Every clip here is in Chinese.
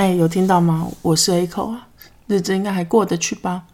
哎，有听到吗？我是 A 口啊，日子应该还过得去吧？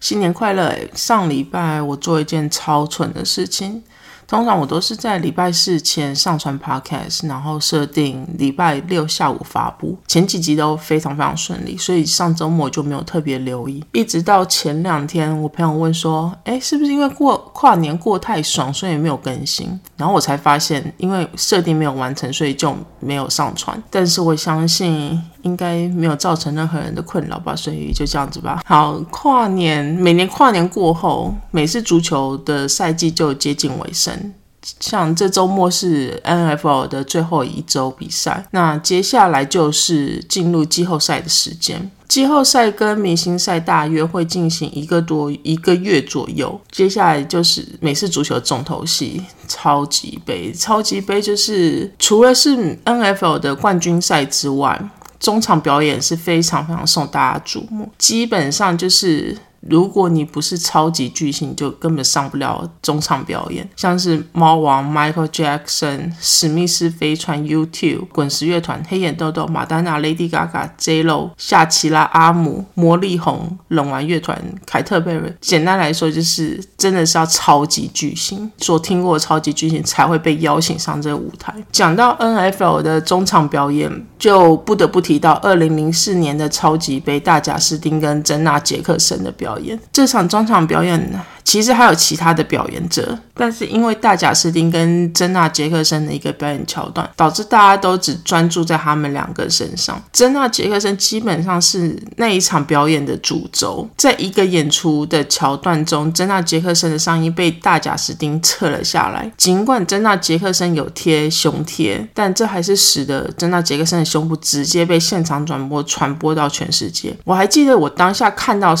新年快乐！上礼拜我做一件超蠢的事情。通常我都是在礼拜四前上传 podcast，然后设定礼拜六下午发布。前几集都非常非常顺利，所以上周末就没有特别留意。一直到前两天，我朋友问说：“哎，是不是因为过跨年过太爽，所以没有更新？”然后我才发现，因为设定没有完成，所以就没有上传。但是我相信应该没有造成任何人的困扰吧，所以就这样子吧。好，跨年每年跨年过后，美式足球的赛季就接近尾声。像这周末是 NFL 的最后一周比赛，那接下来就是进入季后赛的时间。季后赛跟明星赛大约会进行一个多一个月左右。接下来就是美式足球重头戏——超级杯。超级杯就是除了是 NFL 的冠军赛之外，中场表演是非常非常受大家瞩目。基本上就是。如果你不是超级巨星，就根本上不了中场表演。像是猫王 Michael Jackson、史密斯飞船、U Two、滚石乐团、黑眼豆豆、马丹娜、Lady Gaga、J Lo、夏奇拉、阿姆、魔力红、冷玩乐团、凯特贝瑞。简单来说，就是真的是要超级巨星，所听过的超级巨星才会被邀请上这个舞台。讲到 NFL 的中场表演，就不得不提到二零零四年的超级杯，大贾斯汀跟珍娜杰克森的表。表演这场中场表演？其实还有其他的表演者，但是因为大贾斯汀跟珍娜杰克森的一个表演桥段，导致大家都只专注在他们两个身上。珍娜杰克森基本上是那一场表演的主轴，在一个演出的桥段中，珍娜杰克森的上衣被大贾斯汀撤了下来。尽管珍娜杰克森有贴胸贴，但这还是使得珍娜杰克森的胸部直接被现场转播传播到全世界。我还记得我当下看到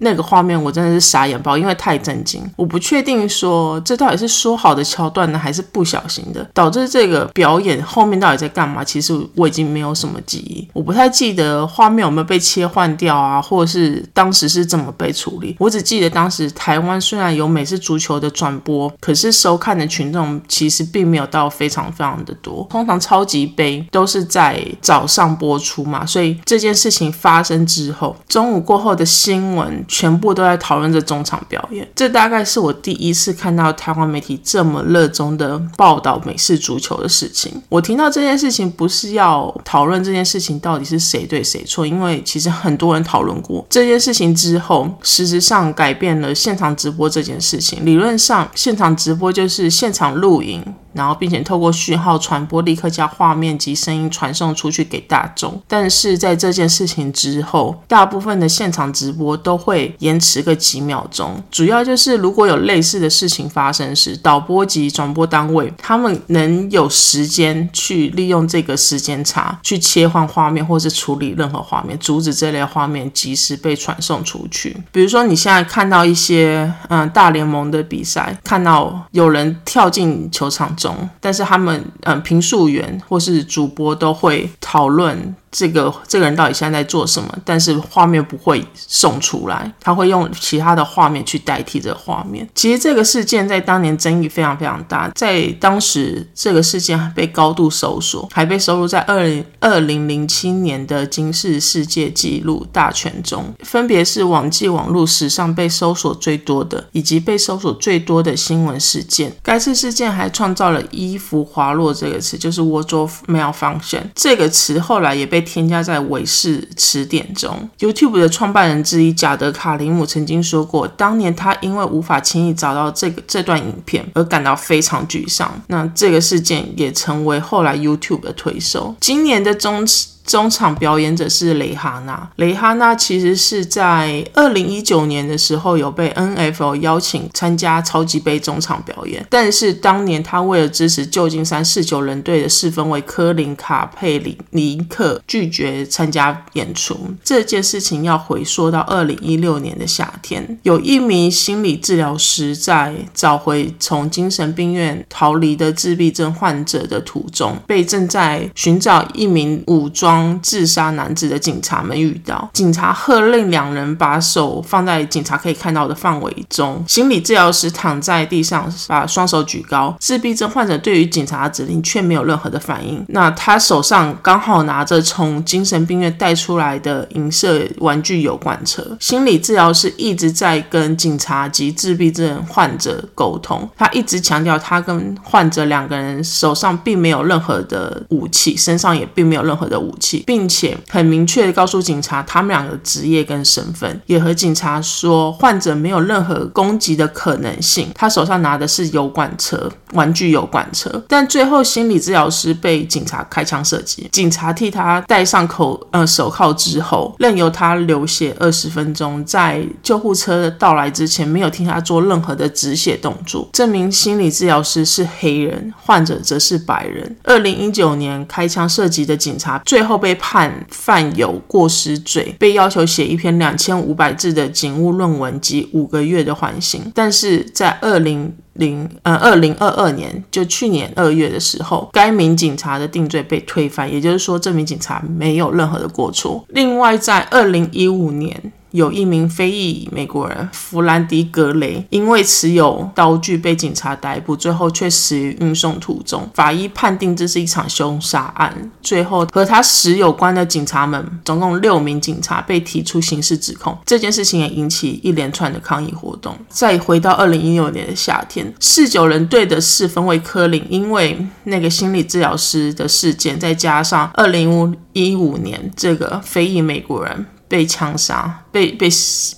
那个画面，我真的是傻眼爆，因为太震惊。我不确定说这到底是说好的桥段呢，还是不小心的，导致这个表演后面到底在干嘛？其实我已经没有什么记忆，我不太记得画面有没有被切换掉啊，或者是当时是怎么被处理。我只记得当时台湾虽然有美式足球的转播，可是收看的群众其实并没有到非常非常的多。通常超级杯都是在早上播出嘛，所以这件事情发生之后，中午过后的新闻。全部都在讨论这中场表演，这大概是我第一次看到台湾媒体这么热衷的报道美式足球的事情。我听到这件事情不是要讨论这件事情到底是谁对谁错，因为其实很多人讨论过这件事情之后，实质上改变了现场直播这件事情。理论上，现场直播就是现场录影。然后，并且透过讯号传播，立刻将画面及声音传送出去给大众。但是在这件事情之后，大部分的现场直播都会延迟个几秒钟。主要就是如果有类似的事情发生时，导播及转播单位他们能有时间去利用这个时间差去切换画面，或是处理任何画面，阻止这类画面及时被传送出去。比如说，你现在看到一些嗯大联盟的比赛，看到有人跳进球场。中，但是他们嗯评述员或是主播都会讨论。这个这个人到底现在在做什么？但是画面不会送出来，他会用其他的画面去代替这个画面。其实这个事件在当年争议非常非常大，在当时这个事件被高度搜索，还被收录在二零二零零七年的金氏世界纪录大全中，分别是网际网络史上被搜索最多的，以及被搜索最多的新闻事件。该次事件还创造了“衣服滑落”这个词，就是 wardrobe malfunction 这个词，后来也被。添加在韦氏词典中。YouTube 的创办人之一贾德卡林姆曾经说过，当年他因为无法轻易找到这个这段影片而感到非常沮丧。那这个事件也成为后来 YouTube 的推手。今年的中。中场表演者是蕾哈娜。蕾哈娜其实是在二零一九年的时候有被 NFL 邀请参加超级杯中场表演，但是当年她为了支持旧金山四九人队的四分卫科林卡佩里尼克，拒绝参加演出。这件事情要回溯到二零一六年的夏天，有一名心理治疗师在找回从精神病院逃离的自闭症患者的途中，被正在寻找一名武装。自杀男子的警察们遇到。警察喝令两人把手放在警察可以看到的范围中。心理治疗师躺在地上，把双手举高。自闭症患者对于警察的指令却没有任何的反应。那他手上刚好拿着从精神病院带出来的银色玩具油罐车。心理治疗师一直在跟警察及自闭症患者沟通，他一直强调他跟患者两个人手上并没有任何的武器，身上也并没有任何的武并且很明确的告诉警察他们两个职业跟身份，也和警察说患者没有任何攻击的可能性。他手上拿的是油罐车，玩具油罐车。但最后心理治疗师被警察开枪射击，警察替他戴上口呃手铐之后，任由他流血二十分钟，在救护车到来之前，没有替他做任何的止血动作，证明心理治疗师是黑人，患者则是白人。二零一九年开枪射击的警察最后后被判犯有过失罪，被要求写一篇两千五百字的警务论文及五个月的缓刑。但是在二零零呃二零二二年，就去年二月的时候，该名警察的定罪被推翻，也就是说，这名警察没有任何的过错。另外，在二零一五年。有一名非裔美国人弗兰迪格雷，因为持有刀具被警察逮捕，最后却死于运送途中。法医判定这是一场凶杀案。最后和他死有关的警察们，总共六名警察被提出刑事指控。这件事情也引起一连串的抗议活动。再回到二零一六年的夏天，四九人队的四分卫科林，因为那个心理治疗师的事件，再加上二零一五年这个非裔美国人。被枪杀、被被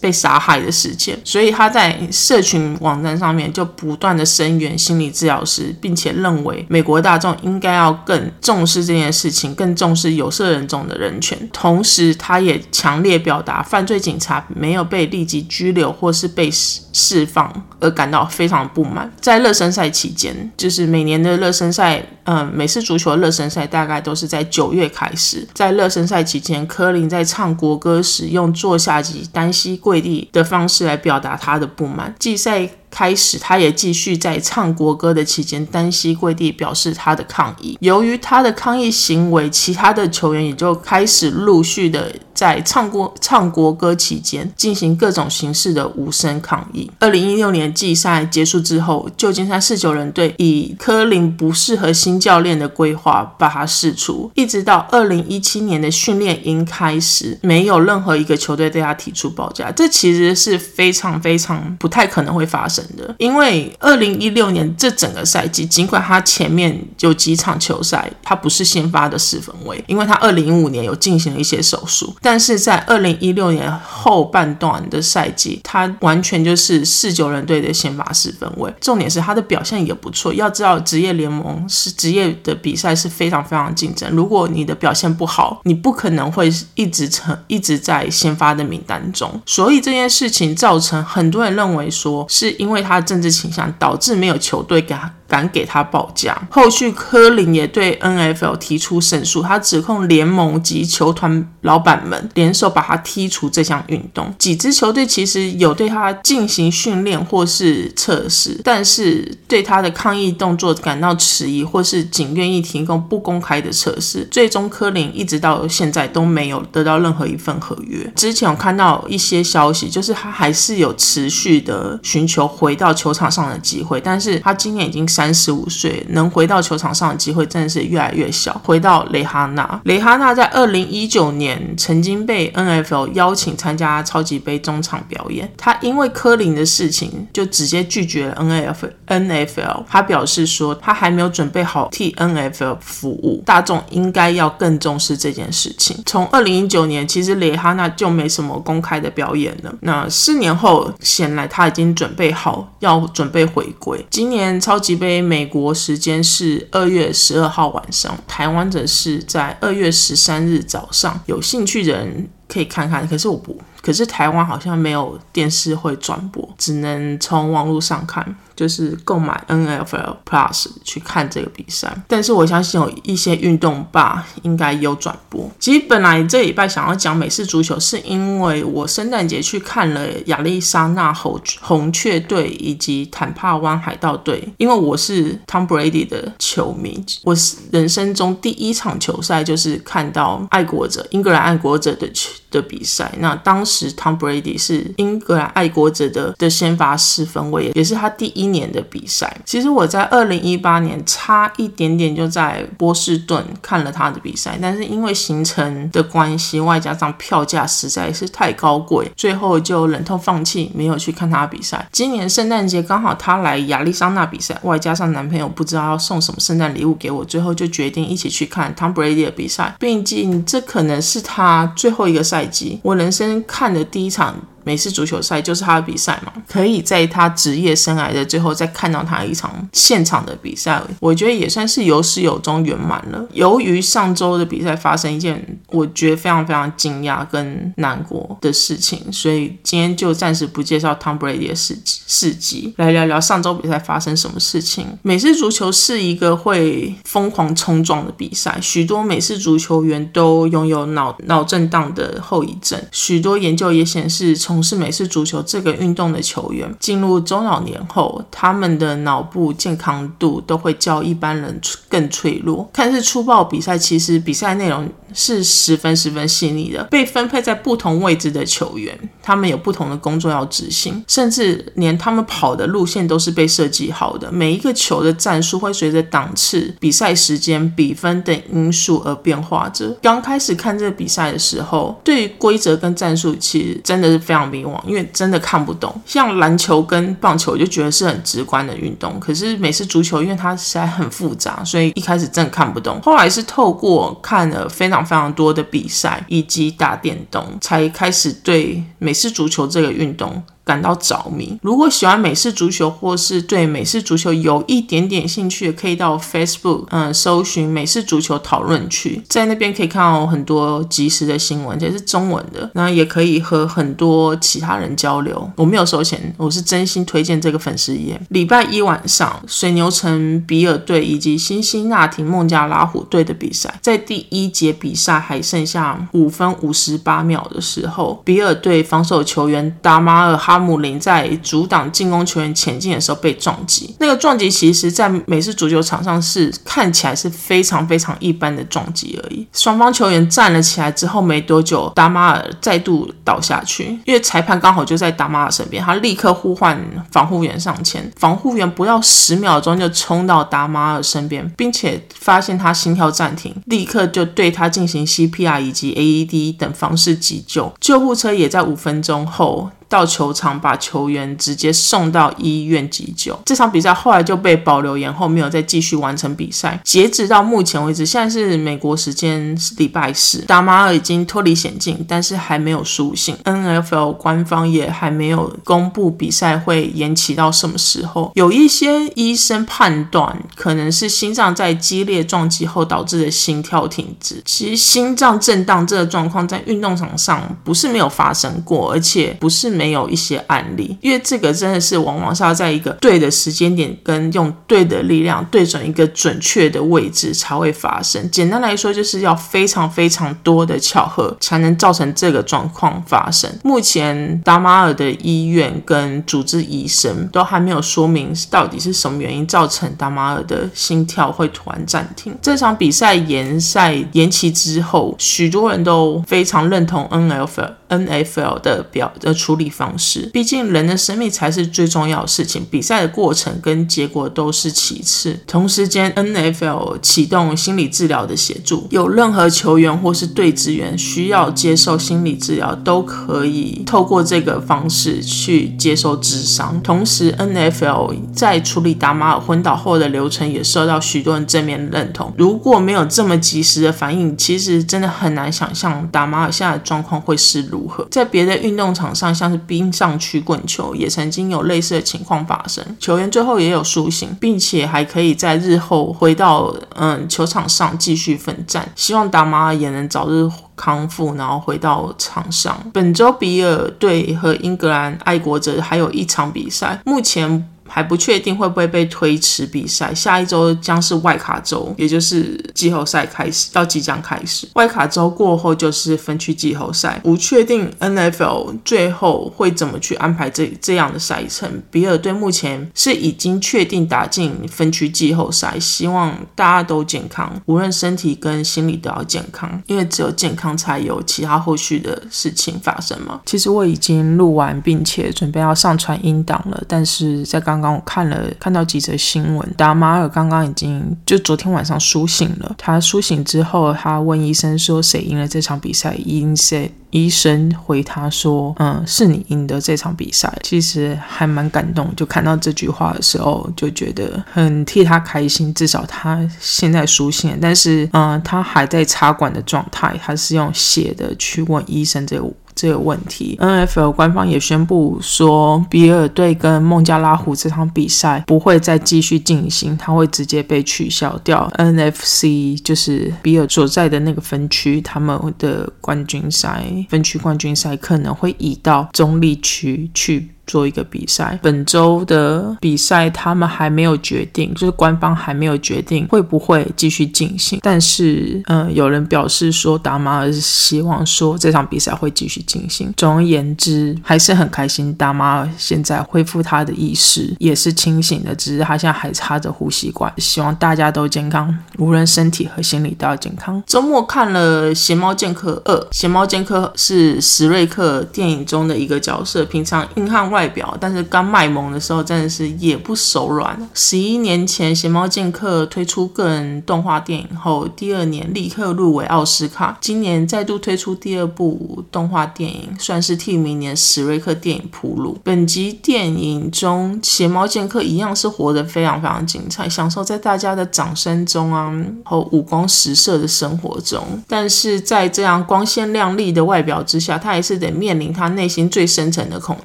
被杀害的事件，所以他在社群网站上面就不断的声援心理治疗师，并且认为美国大众应该要更重视这件事情，更重视有色人种的人权。同时，他也强烈表达犯罪警察没有被立即拘留或是被释放而感到非常不满。在热身赛期间，就是每年的热身赛，嗯，美式足球热身赛大概都是在九月开始。在热身赛期间，科林在唱国歌。时用坐下及单膝跪地的方式来表达他的不满。季赛开始，他也继续在唱国歌的期间单膝跪地表示他的抗议。由于他的抗议行为，其他的球员也就开始陆续的。在唱国唱国歌期间进行各种形式的无声抗议。二零一六年季赛结束之后，旧金山四九人队以科林不适合新教练的规划把他释出，一直到二零一七年的训练营开始，没有任何一个球队对他提出报价。这其实是非常非常不太可能会发生的，因为二零一六年这整个赛季，尽管他前面有几场球赛他不是先发的四分卫，因为他二零一五年有进行了一些手术。但是在二零一六年后半段的赛季，他完全就是四九人队的先发四分位。重点是他的表现也不错。要知道，职业联盟是职业的比赛是非常非常竞争。如果你的表现不好，你不可能会一直成一直在先发的名单中。所以这件事情造成很多人认为说，是因为因为他的政治倾向导致没有球队给他。敢给他报价。后续科林也对 NFL 提出申诉，他指控联盟及球团老板们联手把他踢出这项运动。几支球队其实有对他进行训练或是测试，但是对他的抗议动作感到迟疑，或是仅愿意提供不公开的测试。最终，科林一直到现在都没有得到任何一份合约。之前我看到一些消息，就是他还是有持续的寻求回到球场上的机会，但是他今年已经三。十五岁能回到球场上的机会真的是越来越小。回到雷哈娜，雷哈娜在二零一九年曾经被 NFL 邀请参加超级杯中场表演，他因为科林的事情就直接拒绝了 NFL。NFL 他表示说他还没有准备好替 NFL 服务，大众应该要更重视这件事情。从二零一九年，其实雷哈娜就没什么公开的表演了。那四年后，显然他已经准备好要准备回归。今年超级杯。美国时间是二月十二号晚上，台湾则是在二月十三日早上。有兴趣人。可以看看。可是我不，可是台湾好像没有电视会转播，只能从网络上看。就是购买 NFL Plus 去看这个比赛，但是我相信有一些运动吧应该有转播。其实本来这礼拜想要讲美式足球，是因为我圣诞节去看了亚利桑那红红雀队以及坦帕湾海盗队，因为我是 Tom Brady 的球迷，我是人生中第一场球赛就是看到爱国者英格兰爱国者的球的比赛。那当时 Tom Brady 是英格兰爱国者的的先发四分卫，也是他第一。年的比赛，其实我在二零一八年差一点点就在波士顿看了他的比赛，但是因为行程的关系，外加上票价实在是太高贵，最后就忍痛放弃，没有去看他比赛。今年圣诞节刚好他来亚利桑那比赛，外加上男朋友不知道要送什么圣诞礼物给我，最后就决定一起去看 Tom Brady 的比赛。毕竟这可能是他最后一个赛我人生看的第一场。美式足球赛就是他的比赛嘛，可以在他职业生涯的最后再看到他一场现场的比赛，我觉得也算是有始有终圆满了。由于上周的比赛发生一件我觉得非常非常惊讶跟难过的事情，所以今天就暂时不介绍 Tom Brady 的事事迹，来聊聊上周比赛发生什么事情。美式足球是一个会疯狂冲撞的比赛，许多美式足球员都拥有脑脑震荡的后遗症，许多研究也显示从从事美式足球这个运动的球员，进入中老年后，他们的脑部健康度都会较一般人更脆弱。看似粗暴比赛，其实比赛内容是十分十分细腻的。被分配在不同位置的球员，他们有不同的工作要执行，甚至连他们跑的路线都是被设计好的。每一个球的战术会随着档次、比赛时间、比分等因素而变化着。刚开始看这个比赛的时候，对于规则跟战术，其实真的是非常。迷惘，因为真的看不懂。像篮球跟棒球，我就觉得是很直观的运动。可是美式足球，因为它实在很复杂，所以一开始真的看不懂。后来是透过看了非常非常多的比赛以及打电动，才开始对美式足球这个运动。感到着迷。如果喜欢美式足球，或是对美式足球有一点点兴趣，可以到 Facebook 嗯搜寻美式足球讨论区，在那边可以看到很多及时的新闻，而且是中文的。那也可以和很多其他人交流。我没有收钱，我是真心推荐这个粉丝页。礼拜一晚上，水牛城比尔队以及辛辛那提孟加拉虎队的比赛，在第一节比赛还剩下五分五十八秒的时候，比尔队防守球员达马尔哈。阿姆林在阻挡进攻球员前进的时候被撞击，那个撞击其实，在美式足球场上是看起来是非常非常一般的撞击而已。双方球员站了起来之后没多久，达马尔再度倒下去，因为裁判刚好就在达马尔身边，他立刻呼唤防护员上前，防护员不到十秒钟就冲到达马尔身边，并且发现他心跳暂停，立刻就对他进行 CPR 以及 AED 等方式急救，救护车也在五分钟后。到球场把球员直接送到医院急救。这场比赛后来就被保留延后，没有再继续完成比赛。截止到目前为止，现在是美国时间是礼拜四，达马尔已经脱离险境，但是还没有苏醒。NFL 官方也还没有公布比赛会延期到什么时候。有一些医生判断，可能是心脏在激烈撞击后导致的心跳停止。其实心脏震荡这个状况在运动场上不是没有发生过，而且不是没。没有一些案例，因为这个真的是往往是要在一个对的时间点跟用对的力量对准一个准确的位置才会发生。简单来说，就是要非常非常多的巧合才能造成这个状况发生。目前达马尔的医院跟主治医生都还没有说明到底是什么原因造成达马尔的心跳会突然暂停。这场比赛延赛延期之后，许多人都非常认同 NFL。N.F.L. 的表的处理方式，毕竟人的生命才是最重要的事情，比赛的过程跟结果都是其次。同时间，N F L 启动心理治疗的协助，有任何球员或是队职员需要接受心理治疗，都可以透过这个方式去接受治伤。同时，N F L 在处理达马尔昏倒后的流程也受到许多人正面认同。如果没有这么及时的反应，其实真的很难想象达马尔现在的状况会是如。在别的运动场上，像是冰上曲棍球，也曾经有类似的情况发生。球员最后也有苏醒，并且还可以在日后回到嗯球场上继续奋战。希望达马也能早日。康复，然后回到场上。本周比尔队和英格兰爱国者还有一场比赛，目前。还不确定会不会被推迟比赛，下一周将是外卡周，也就是季后赛开始，要即将开始。外卡周过后就是分区季后赛，不确定 NFL 最后会怎么去安排这这样的赛程。比尔队目前是已经确定打进分区季后赛，希望大家都健康，无论身体跟心理都要健康，因为只有健康才有其他后续的事情发生嘛。其实我已经录完，并且准备要上传音档了，但是在刚。刚我看了看到几则新闻，达马尔刚刚已经就昨天晚上苏醒了。他苏醒之后，他问医生说：“谁赢了这场比赛？”医生医生回他说：“嗯，是你赢得这场比赛。”其实还蛮感动，就看到这句话的时候，就觉得很替他开心。至少他现在苏醒，但是嗯，他还在插管的状态，他是用写的去问医生这个。这个问题，NFL 官方也宣布说，比尔队跟孟加拉虎这场比赛不会再继续进行，它会直接被取消掉。NFC 就是比尔所在的那个分区，他们的冠军赛分区冠军赛可能会移到中立区去。做一个比赛，本周的比赛他们还没有决定，就是官方还没有决定会不会继续进行。但是，嗯，有人表示说达马尔希望说这场比赛会继续进行。总而言之，还是很开心，达马尔现在恢复他的意识，也是清醒的，只是他现在还插着呼吸管。希望大家都健康，无论身体和心理都要健康。周末看了《邪猫剑客二》，《邪猫剑客》是史瑞克电影中的一个角色，平常硬汉。外外表，但是刚卖萌的时候真的是也不手软。十一年前，《邪猫剑客》推出个人动画电影后，第二年立刻入围奥斯卡。今年再度推出第二部动画电影，算是替明年史瑞克电影铺路。本集电影中，邪猫剑客一样是活得非常非常精彩，享受在大家的掌声中啊和五光十色的生活中。但是在这样光鲜亮丽的外表之下，他还是得面临他内心最深层的恐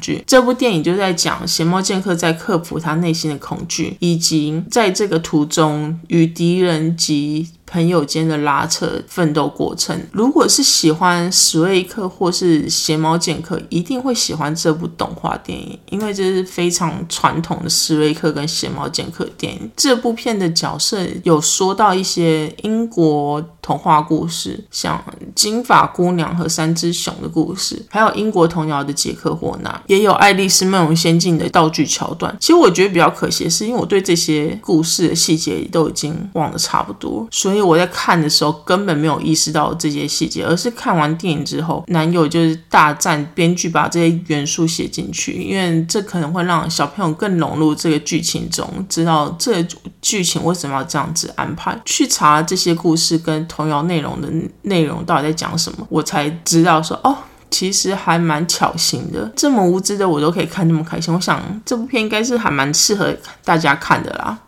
惧。这部。电电影就在讲邪猫剑客在克服他内心的恐惧，以及在这个途中与敌人及。朋友间的拉扯、奋斗过程。如果是喜欢史瑞克或是邪猫剑客，一定会喜欢这部动画电影，因为这是非常传统的史瑞克跟邪猫剑客电影。这部片的角色有说到一些英国童话故事，像金发姑娘和三只熊的故事，还有英国童谣的杰克霍纳，也有爱丽丝梦游仙境的道具桥段。其实我觉得比较可惜，是因为我对这些故事的细节都已经忘得差不多，所以。我在看的时候根本没有意识到这些细节，而是看完电影之后，男友就是大赞编剧把这些元素写进去，因为这可能会让小朋友更融入这个剧情中，知道这剧情为什么要这样子安排。去查这些故事跟童谣内容的内容到底在讲什么，我才知道说哦，其实还蛮巧心的。这么无知的我都可以看这么开心，我想这部片应该是还蛮适合大家看的啦。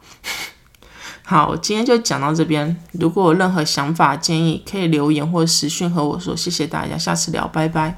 好，今天就讲到这边。如果有任何想法建议，可以留言或私讯和我说。谢谢大家，下次聊，拜拜。